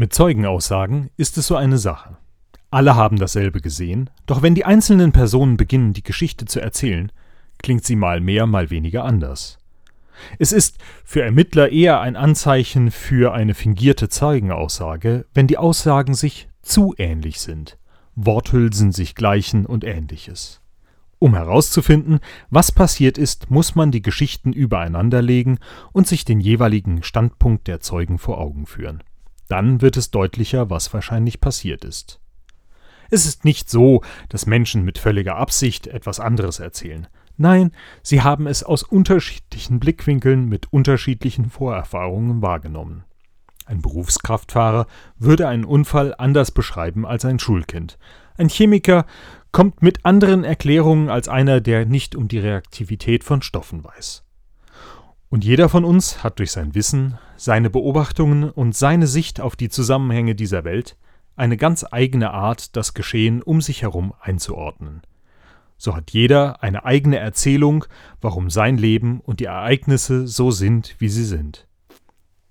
Mit Zeugenaussagen ist es so eine Sache. Alle haben dasselbe gesehen, doch wenn die einzelnen Personen beginnen, die Geschichte zu erzählen, klingt sie mal mehr, mal weniger anders. Es ist für Ermittler eher ein Anzeichen für eine fingierte Zeugenaussage, wenn die Aussagen sich zu ähnlich sind, Worthülsen sich gleichen und ähnliches. Um herauszufinden, was passiert ist, muss man die Geschichten übereinanderlegen und sich den jeweiligen Standpunkt der Zeugen vor Augen führen. Dann wird es deutlicher, was wahrscheinlich passiert ist. Es ist nicht so, dass Menschen mit völliger Absicht etwas anderes erzählen. Nein, sie haben es aus unterschiedlichen Blickwinkeln mit unterschiedlichen Vorerfahrungen wahrgenommen. Ein Berufskraftfahrer würde einen Unfall anders beschreiben als ein Schulkind. Ein Chemiker kommt mit anderen Erklärungen als einer, der nicht um die Reaktivität von Stoffen weiß. Und jeder von uns hat durch sein Wissen, seine Beobachtungen und seine Sicht auf die Zusammenhänge dieser Welt eine ganz eigene Art, das Geschehen um sich herum einzuordnen. So hat jeder eine eigene Erzählung, warum sein Leben und die Ereignisse so sind, wie sie sind.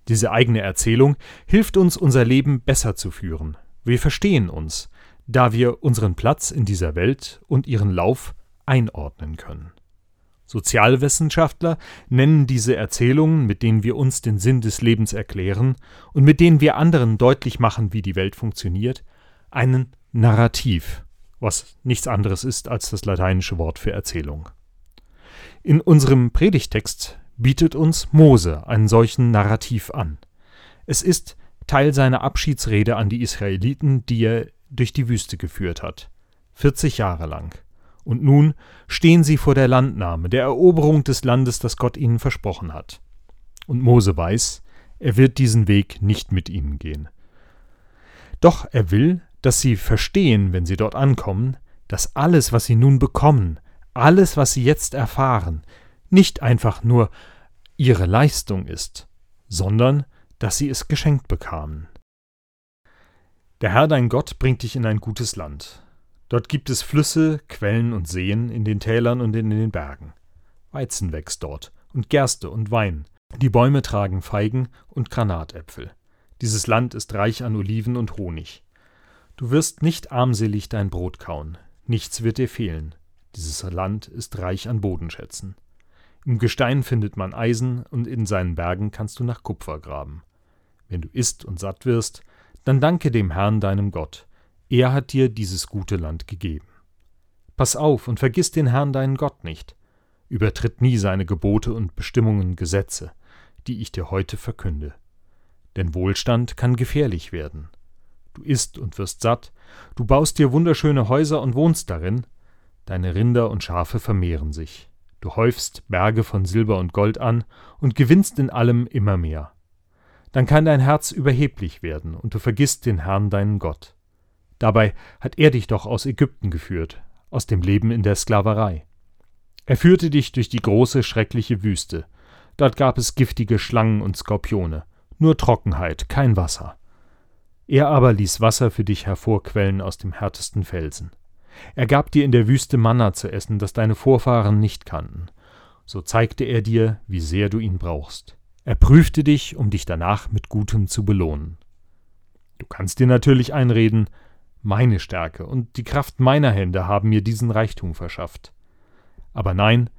Diese eigene Erzählung hilft uns, unser Leben besser zu führen. Wir verstehen uns, da wir unseren Platz in dieser Welt und ihren Lauf einordnen können. Sozialwissenschaftler nennen diese Erzählungen, mit denen wir uns den Sinn des Lebens erklären und mit denen wir anderen deutlich machen, wie die Welt funktioniert, einen Narrativ, was nichts anderes ist als das lateinische Wort für Erzählung. In unserem Predigtext bietet uns Mose einen solchen Narrativ an. Es ist Teil seiner Abschiedsrede an die Israeliten, die er durch die Wüste geführt hat, 40 Jahre lang. Und nun stehen sie vor der Landnahme, der Eroberung des Landes, das Gott ihnen versprochen hat. Und Mose weiß, er wird diesen Weg nicht mit ihnen gehen. Doch er will, dass sie verstehen, wenn sie dort ankommen, dass alles, was sie nun bekommen, alles, was sie jetzt erfahren, nicht einfach nur ihre Leistung ist, sondern dass sie es geschenkt bekamen. Der Herr dein Gott bringt dich in ein gutes Land, Dort gibt es Flüsse, Quellen und Seen in den Tälern und in den Bergen. Weizen wächst dort und Gerste und Wein. Die Bäume tragen Feigen und Granatäpfel. Dieses Land ist reich an Oliven und Honig. Du wirst nicht armselig dein Brot kauen, nichts wird dir fehlen. Dieses Land ist reich an Bodenschätzen. Im Gestein findet man Eisen und in seinen Bergen kannst du nach Kupfer graben. Wenn du isst und satt wirst, dann danke dem Herrn deinem Gott er hat dir dieses gute Land gegeben. Pass auf und vergiss den Herrn deinen Gott nicht. Übertritt nie seine Gebote und Bestimmungen Gesetze, die ich dir heute verkünde. Denn Wohlstand kann gefährlich werden. Du isst und wirst satt, du baust dir wunderschöne Häuser und wohnst darin, deine Rinder und Schafe vermehren sich. Du häufst Berge von Silber und Gold an und gewinnst in allem immer mehr. Dann kann dein Herz überheblich werden und du vergisst den Herrn deinen Gott. Dabei hat er dich doch aus Ägypten geführt, aus dem Leben in der Sklaverei. Er führte dich durch die große, schreckliche Wüste. Dort gab es giftige Schlangen und Skorpione, nur Trockenheit, kein Wasser. Er aber ließ Wasser für dich hervorquellen aus dem härtesten Felsen. Er gab dir in der Wüste Manna zu essen, das deine Vorfahren nicht kannten. So zeigte er dir, wie sehr du ihn brauchst. Er prüfte dich, um dich danach mit Gutem zu belohnen. Du kannst dir natürlich einreden, meine Stärke und die Kraft meiner Hände haben mir diesen Reichtum verschafft. Aber nein,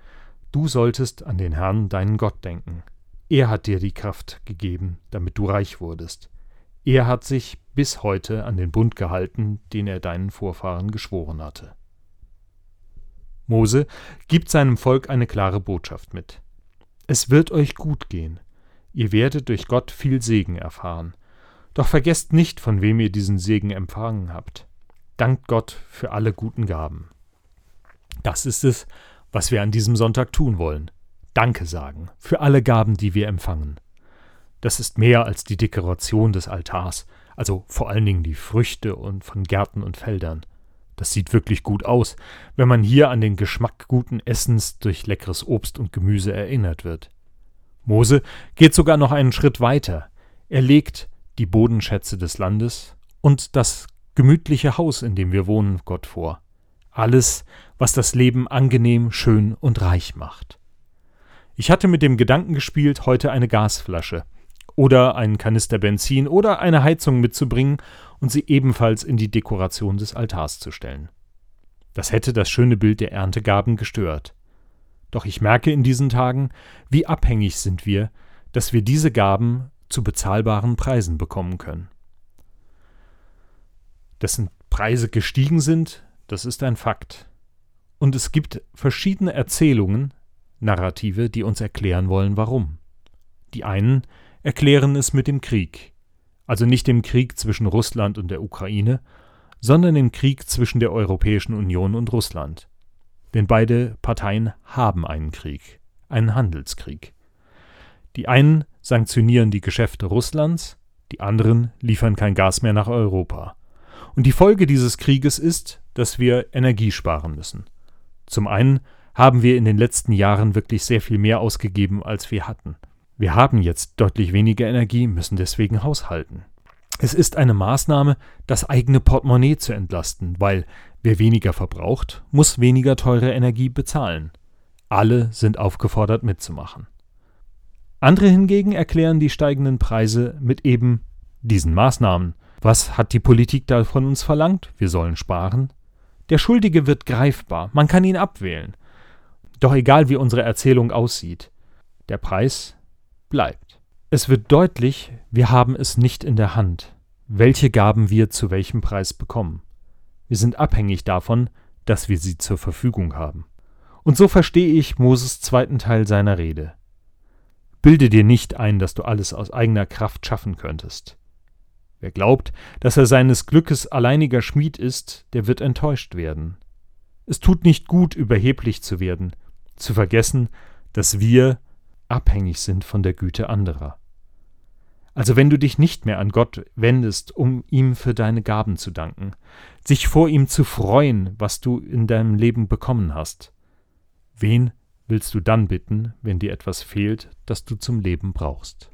du solltest an den Herrn, deinen Gott, denken. Er hat dir die Kraft gegeben, damit du reich wurdest. Er hat sich bis heute an den Bund gehalten, den er deinen Vorfahren geschworen hatte. Mose gibt seinem Volk eine klare Botschaft mit. Es wird euch gut gehen. Ihr werdet durch Gott viel Segen erfahren. Doch vergesst nicht, von wem ihr diesen Segen empfangen habt. Dankt Gott für alle guten Gaben. Das ist es, was wir an diesem Sonntag tun wollen. Danke sagen für alle Gaben, die wir empfangen. Das ist mehr als die Dekoration des Altars, also vor allen Dingen die Früchte und von Gärten und Feldern. Das sieht wirklich gut aus, wenn man hier an den Geschmack guten Essens durch leckeres Obst und Gemüse erinnert wird. Mose geht sogar noch einen Schritt weiter. Er legt die Bodenschätze des Landes und das gemütliche Haus, in dem wir wohnen, Gott vor. Alles, was das Leben angenehm, schön und reich macht. Ich hatte mit dem Gedanken gespielt, heute eine Gasflasche oder einen Kanister Benzin oder eine Heizung mitzubringen und sie ebenfalls in die Dekoration des Altars zu stellen. Das hätte das schöne Bild der Erntegaben gestört. Doch ich merke in diesen Tagen, wie abhängig sind wir, dass wir diese Gaben zu bezahlbaren Preisen bekommen können. Dessen Preise gestiegen sind, das ist ein Fakt. Und es gibt verschiedene Erzählungen, Narrative, die uns erklären wollen, warum. Die einen erklären es mit dem Krieg, also nicht dem Krieg zwischen Russland und der Ukraine, sondern dem Krieg zwischen der Europäischen Union und Russland. Denn beide Parteien haben einen Krieg, einen Handelskrieg. Die einen sanktionieren die Geschäfte Russlands, die anderen liefern kein Gas mehr nach Europa. Und die Folge dieses Krieges ist, dass wir Energie sparen müssen. Zum einen haben wir in den letzten Jahren wirklich sehr viel mehr ausgegeben, als wir hatten. Wir haben jetzt deutlich weniger Energie, müssen deswegen haushalten. Es ist eine Maßnahme, das eigene Portemonnaie zu entlasten, weil wer weniger verbraucht, muss weniger teure Energie bezahlen. Alle sind aufgefordert mitzumachen. Andere hingegen erklären die steigenden Preise mit eben diesen Maßnahmen. Was hat die Politik da von uns verlangt? Wir sollen sparen. Der Schuldige wird greifbar, man kann ihn abwählen. Doch egal wie unsere Erzählung aussieht, der Preis bleibt. Es wird deutlich, wir haben es nicht in der Hand, welche Gaben wir zu welchem Preis bekommen. Wir sind abhängig davon, dass wir sie zur Verfügung haben. Und so verstehe ich Moses zweiten Teil seiner Rede. Bilde dir nicht ein, dass du alles aus eigener Kraft schaffen könntest. Wer glaubt, dass er seines Glückes alleiniger Schmied ist, der wird enttäuscht werden. Es tut nicht gut, überheblich zu werden, zu vergessen, dass wir abhängig sind von der Güte anderer. Also wenn du dich nicht mehr an Gott wendest, um ihm für deine Gaben zu danken, sich vor ihm zu freuen, was du in deinem Leben bekommen hast, wen willst du dann bitten, wenn dir etwas fehlt, das du zum Leben brauchst?